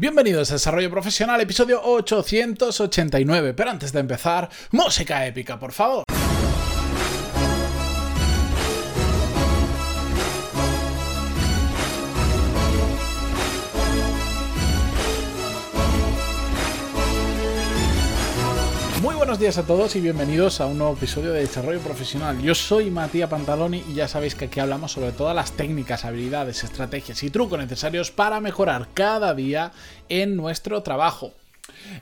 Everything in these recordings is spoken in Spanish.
Bienvenidos a Desarrollo Profesional, episodio 889. Pero antes de empezar, música épica, por favor. Buenos días a todos y bienvenidos a un nuevo episodio de Desarrollo Profesional. Yo soy Matías Pantaloni y ya sabéis que aquí hablamos sobre todas las técnicas, habilidades, estrategias y trucos necesarios para mejorar cada día en nuestro trabajo.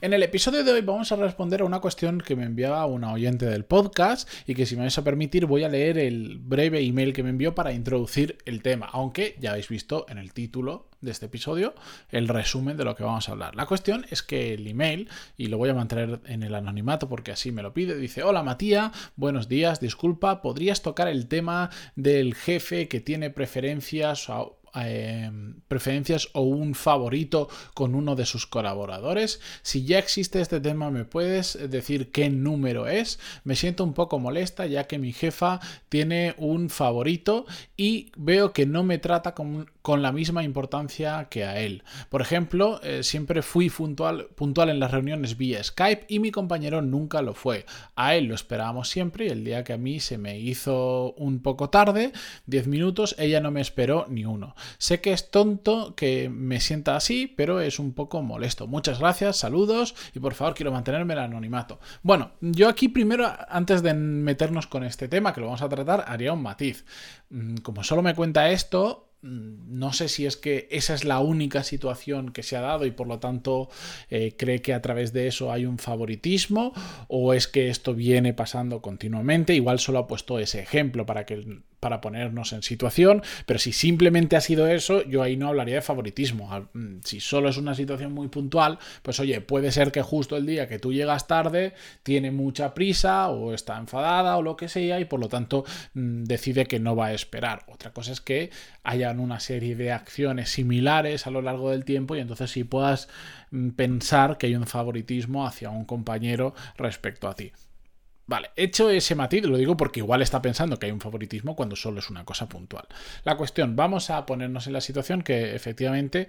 En el episodio de hoy vamos a responder a una cuestión que me enviaba una oyente del podcast y que si me vais a permitir voy a leer el breve email que me envió para introducir el tema, aunque ya habéis visto en el título de este episodio el resumen de lo que vamos a hablar. La cuestión es que el email, y lo voy a mantener en el anonimato porque así me lo pide, dice, hola Matías, buenos días, disculpa, ¿podrías tocar el tema del jefe que tiene preferencias Em, preferencias o un favorito con uno de sus colaboradores. Si ya existe este tema, ¿me puedes decir qué número es? Me siento un poco molesta ya que mi jefa tiene un favorito y veo que no me trata con, con la misma importancia que a él. Por ejemplo, eh, siempre fui puntual, puntual en las reuniones vía Skype y mi compañero nunca lo fue. A él lo esperábamos siempre y el día que a mí se me hizo un poco tarde, 10 minutos, ella no me esperó ni uno. Sé que es tonto que me sienta así, pero es un poco molesto. Muchas gracias, saludos y por favor quiero mantenerme el anonimato. Bueno, yo aquí primero, antes de meternos con este tema, que lo vamos a tratar, haría un matiz. Mm, como solo me cuenta esto, Mm, no sé si es que esa es la única situación que se ha dado y por lo tanto eh, cree que a través de eso hay un favoritismo o es que esto viene pasando continuamente. Igual solo ha puesto ese ejemplo para que para ponernos en situación, pero si simplemente ha sido eso, yo ahí no hablaría de favoritismo. Mm, si solo es una situación muy puntual, pues oye, puede ser que justo el día que tú llegas tarde tiene mucha prisa o está enfadada o lo que sea y por lo tanto mm, decide que no va a esperar. Otra cosa es que hayan una serie de acciones similares a lo largo del tiempo y entonces sí puedas mm, pensar que hay un favoritismo hacia un compañero respecto a ti. Vale, hecho ese matiz, lo digo porque igual está pensando que hay un favoritismo cuando solo es una cosa puntual. La cuestión, vamos a ponernos en la situación que efectivamente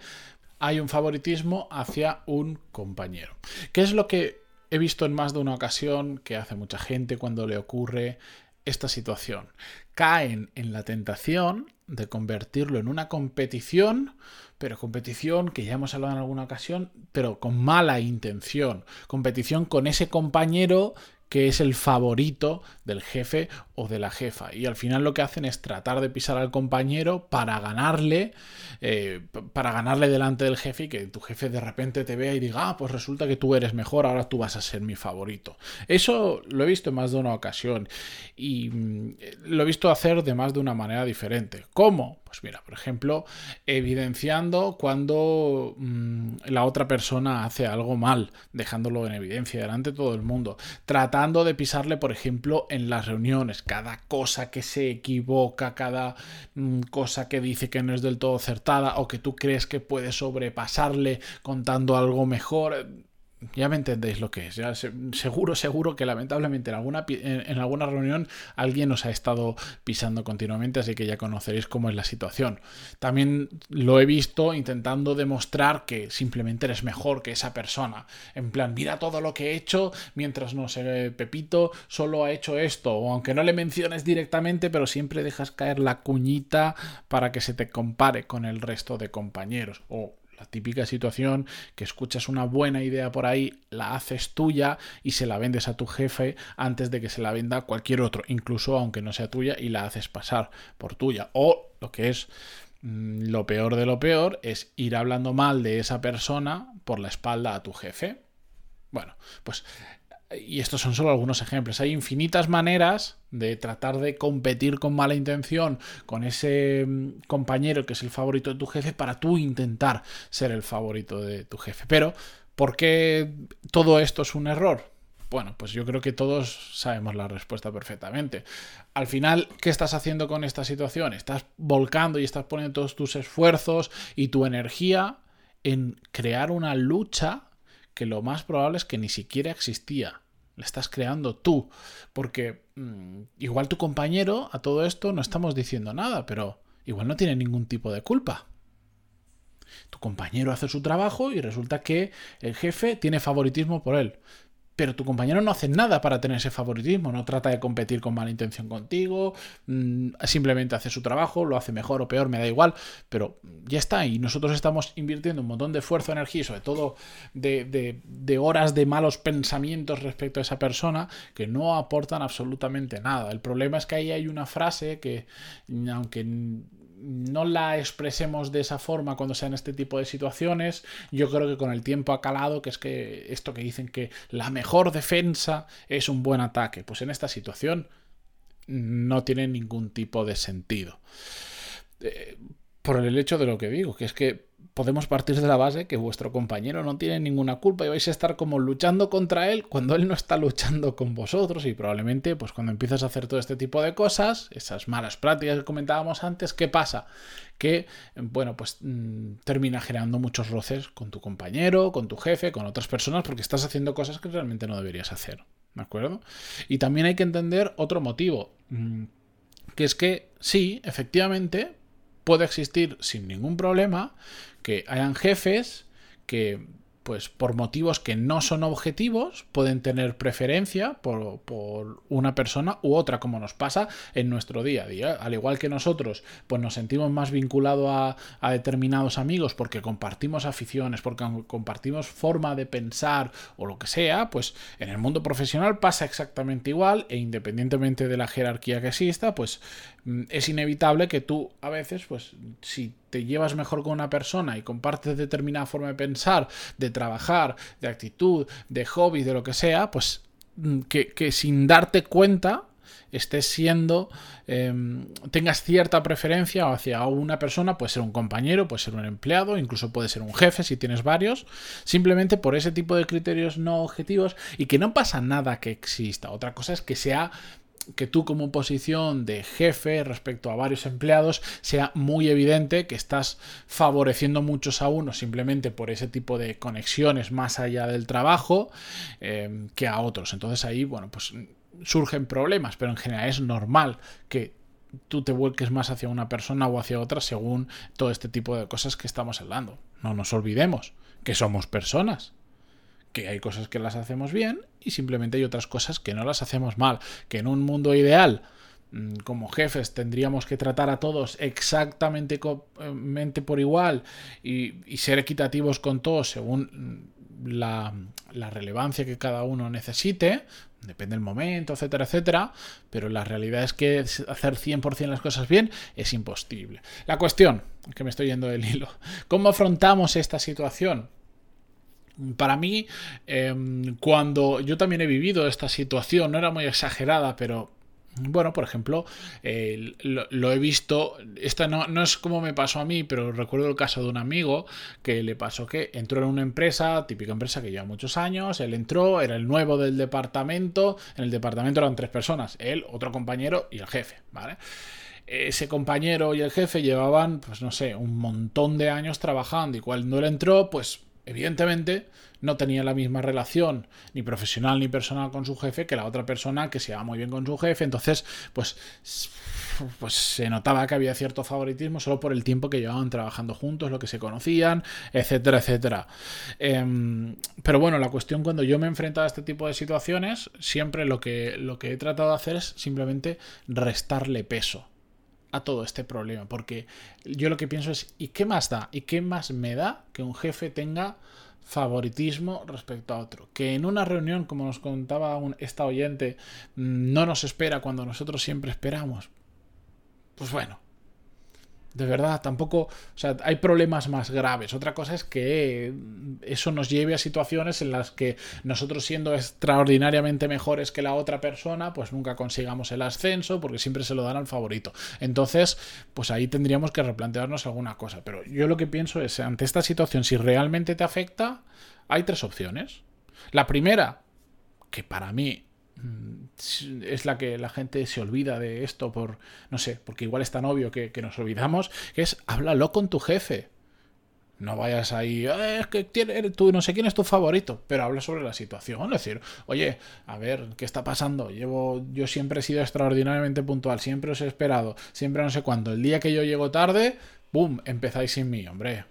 hay un favoritismo hacia un compañero. ¿Qué es lo que he visto en más de una ocasión que hace mucha gente cuando le ocurre esta situación? Caen en la tentación de convertirlo en una competición, pero competición que ya hemos hablado en alguna ocasión, pero con mala intención. Competición con ese compañero que es el favorito del jefe o de la jefa. Y al final lo que hacen es tratar de pisar al compañero para ganarle, eh, para ganarle delante del jefe y que tu jefe de repente te vea y diga, ah, pues resulta que tú eres mejor, ahora tú vas a ser mi favorito. Eso lo he visto en más de una ocasión y mm, lo he visto hacer de más de una manera diferente. ¿Cómo? Pues mira, por ejemplo, evidenciando cuando mm, la otra persona hace algo mal, dejándolo en evidencia delante de todo el mundo, tratando de pisarle, por ejemplo, en las reuniones, cada cosa que se equivoca, cada mm, cosa que dice que no es del todo acertada o que tú crees que puede sobrepasarle contando algo mejor ya me entendéis lo que es. Ya seguro, seguro que lamentablemente en alguna, en, alguna reunión alguien os ha estado pisando continuamente, así que ya conoceréis cómo es la situación. También lo he visto intentando demostrar que simplemente eres mejor que esa persona. En plan, mira todo lo que he hecho mientras no sé, Pepito solo ha hecho esto. O aunque no le menciones directamente, pero siempre dejas caer la cuñita para que se te compare con el resto de compañeros. O la típica situación que escuchas una buena idea por ahí, la haces tuya y se la vendes a tu jefe antes de que se la venda cualquier otro, incluso aunque no sea tuya y la haces pasar por tuya. O lo que es mm, lo peor de lo peor es ir hablando mal de esa persona por la espalda a tu jefe. Bueno, pues y estos son solo algunos ejemplos. Hay infinitas maneras de tratar de competir con mala intención con ese mm, compañero que es el favorito de tu jefe para tú intentar ser el favorito de tu jefe. Pero, ¿por qué todo esto es un error? Bueno, pues yo creo que todos sabemos la respuesta perfectamente. Al final, ¿qué estás haciendo con esta situación? Estás volcando y estás poniendo todos tus esfuerzos y tu energía en crear una lucha que lo más probable es que ni siquiera existía. La estás creando tú. Porque mm, igual tu compañero a todo esto no estamos diciendo nada, pero igual no tiene ningún tipo de culpa. Tu compañero hace su trabajo y resulta que el jefe tiene favoritismo por él pero tu compañero no hace nada para tener ese favoritismo, no trata de competir con mala intención contigo, mm, simplemente hace su trabajo, lo hace mejor o peor, me da igual, pero ya está, y nosotros estamos invirtiendo un montón de esfuerzo, energía y sobre todo de, de horas de malos pensamientos respecto a esa persona que no aportan absolutamente nada. El problema es que ahí hay una frase que, aunque no la expresemos de esa forma cuando sean este tipo de situaciones, yo creo que con el tiempo ha calado, que es que esto que dicen que la mejor defensa es un buen ataque, pues en esta situación no tiene ningún tipo de sentido. Eh, por el hecho de lo que digo, que es que podemos partir de la base que vuestro compañero no tiene ninguna culpa y vais a estar como luchando contra él cuando él no está luchando con vosotros y probablemente pues cuando empiezas a hacer todo este tipo de cosas, esas malas prácticas que comentábamos antes, ¿qué pasa? Que, bueno, pues mm, termina generando muchos roces con tu compañero, con tu jefe, con otras personas porque estás haciendo cosas que realmente no deberías hacer, ¿de acuerdo? Y también hay que entender otro motivo, mm, que es que sí, efectivamente, puede existir sin ningún problema que hayan jefes que pues por motivos que no son objetivos, pueden tener preferencia por, una persona u otra, como nos pasa en nuestro día a día. Al igual que nosotros, pues nos sentimos más vinculados a, a determinados amigos porque compartimos aficiones, porque compartimos forma de pensar o lo que sea, pues en el mundo profesional pasa exactamente igual e independientemente de la jerarquía que exista, pues mm, es inevitable que tú a veces, pues si te llevas mejor con una persona y compartes determinada forma de pensar, de trabajar, de actitud, de hobby, de lo que sea, pues mm, que, sin darte cuenta estés siendo, em, tengas cierta preferencia hacia una persona, puede ser un compañero, puede ser un empleado, incluso puede ser un jefe si tienes varios, simplemente por ese tipo de criterios no objetivos y que no pasa nada que exista. Otra cosa es que sea que tú como posición de jefe respecto a varios empleados sea muy evidente que estás favoreciendo muchos a unos simplemente por ese tipo de conexiones más allá del trabajo eh, que a otros. Entonces ahí, bueno, pues surgen problemas, pero en general es normal que tú te vuelques más hacia una persona o hacia otra según todo este tipo de cosas que estamos hablando. No nos olvidemos que somos personas que hay cosas que las hacemos bien y simplemente hay otras cosas que no las hacemos mal, que en un mundo ideal mm, como jefes tendríamos que tratar a todos exactamente por igual y, ser equitativos con todos según mm, la, la, relevancia que cada uno necesite, depende del momento, etcétera, etcétera, pero la realidad es que hacer 100% las cosas bien es imposible. La cuestión, que me estoy yendo del hilo, ¿cómo afrontamos esta situación? Para mí, em, cuando yo también he vivido esta situación, no era muy exagerada, pero bueno, por ejemplo, lo, he visto, esta no, es como me pasó a mí, pero recuerdo el caso de un amigo que le pasó que entró en una empresa, típica empresa que lleva muchos años, él entró, era el nuevo del departamento, en el departamento eran tres personas, él, otro compañero y el jefe. Ese compañero y el jefe llevaban, pues no sé, un montón de años trabajando y cuando él entró, pues evidentemente no tenía la misma relación ni profesional ni personal con su jefe que la otra persona que se llevaba muy bien con su jefe. Entonces, pues, pues se notaba que había cierto favoritismo solo por el tiempo que llevaban trabajando juntos, lo que se conocían, etcétera, etcétera. Em, pero bueno, la cuestión cuando yo me he enfrentado a este tipo de situaciones, siempre lo que, lo que he tratado de hacer es simplemente restarle peso a todo este problema. Porque yo lo que pienso es, ¿y qué más da? ¿Y qué más me da que un jefe tenga favoritismo respecto a otro? Que en una reunión, como nos contaba un, esta oyente, mm, no nos espera cuando nosotros siempre esperamos. Pues bueno, de verdad, tampoco, o sea, hay problemas más graves. Otra cosa es que eso nos lleve a situaciones en las que nosotros siendo extraordinariamente mejores que la otra persona, pues nunca consigamos el ascenso porque siempre se lo dan al favorito. Entonces, pues ahí tendríamos que replantearnos alguna cosa. Pero yo lo que pienso es, ante esta situación, si realmente te afecta, hay tres opciones. La primera, que para mí es la que la gente se olvida de esto por, no sé, porque igual es tan obvio que, nos olvidamos, que es háblalo con tu jefe. No vayas ahí, eh, es que tú no sé quién es tu favorito, pero habla sobre la situación. Es decir, oye, a ver, ¿qué está pasando? Llevo, yo siempre he sido extraordinariamente puntual, siempre os he esperado, siempre no sé cuándo. El día que yo llego tarde, ¡pum! empezáis sin mí, hombre.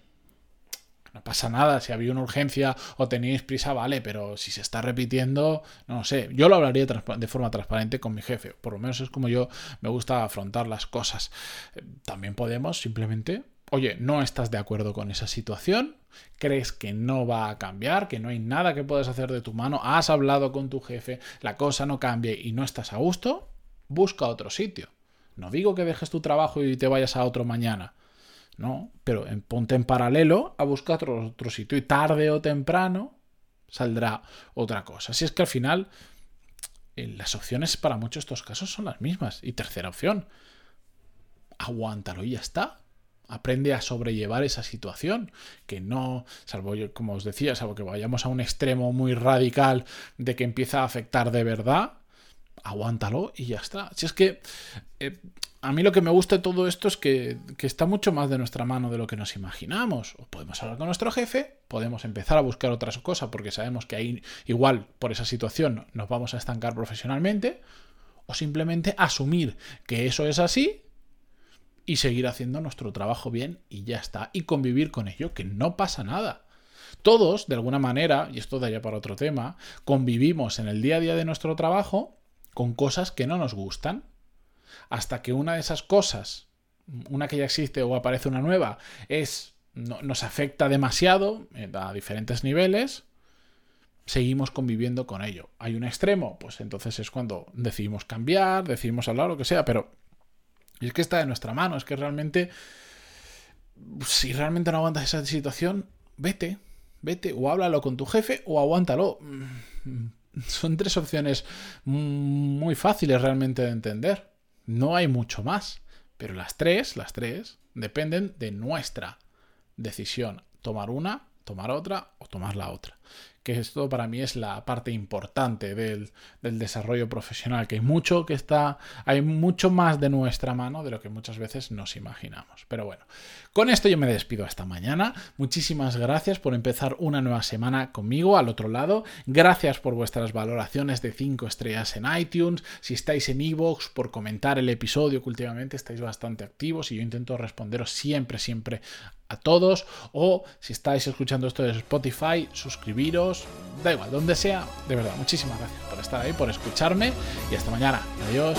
Pasa nada, si había una urgencia o teníais prisa, vale, pero si se está repitiendo, no sé. Yo lo hablaría de forma transparente con mi jefe, por lo menos es como yo me gusta afrontar las cosas. Eh, también podemos simplemente, oye, no estás de acuerdo con esa situación, crees que no va a cambiar, que no hay nada que puedas hacer de tu mano, has hablado con tu jefe, la cosa no cambia y no estás a gusto, busca otro sitio. No digo que dejes tu trabajo y te vayas a otro mañana ¿no? Pero ponte en paralelo a buscar otro, otro sitio y tarde o temprano saldrá otra cosa. Si es que al final eh, las opciones para muchos de estos casos son las mismas. Y tercera opción, aguántalo y ya está. Aprende a sobrellevar esa situación, que no, salvo como os decía, salvo que vayamos a un extremo muy radical de que empieza a afectar de verdad, aguántalo y ya está. Si es que eh, a mí lo que me gusta de todo esto es que, está mucho más de nuestra mano de lo que nos imaginamos. O podemos hablar con nuestro jefe, podemos empezar a buscar otras cosas porque sabemos que ahí igual por esa situación nos vamos a estancar profesionalmente, o simplemente asumir que eso es así y seguir haciendo nuestro trabajo bien y ya está, y convivir con ello, que no pasa nada. Todos, de alguna manera, y esto daría para otro tema, convivimos en el día a día de nuestro trabajo con cosas que no nos gustan hasta que una de esas cosas, una que ya existe o aparece una nueva, es nos afecta demasiado eh, a diferentes niveles, seguimos conviviendo con ello. Hay un extremo, pues entonces es cuando decidimos cambiar, decidimos hablar, lo que sea, pero es que está de nuestra mano, es que realmente, si realmente no aguantas esa situación, vete, vete, o háblalo con tu jefe o aguántalo. Son tres opciones muy fáciles realmente de entender. No hay mucho más. Pero las tres, las tres, dependen de nuestra decisión. Tomar una, tomar otra tomar la otra que esto para mí es la parte importante del, desarrollo profesional, que hay mucho que está, hay mucho más de nuestra mano de lo que muchas veces nos imaginamos. Pero bueno, con esto yo me despido hasta mañana. Muchísimas gracias por empezar una nueva semana conmigo al otro lado. Gracias por vuestras valoraciones de 5 estrellas en iTunes. Si estáis en iVoox, por comentar el episodio, que últimamente estáis bastante activos y yo intento responderos siempre, siempre a todos. O si estáis escuchando esto desde Spotify, suscribiros, da igual, donde sea. De verdad, muchísimas gracias por estar ahí, por escucharme y hasta mañana. Adiós.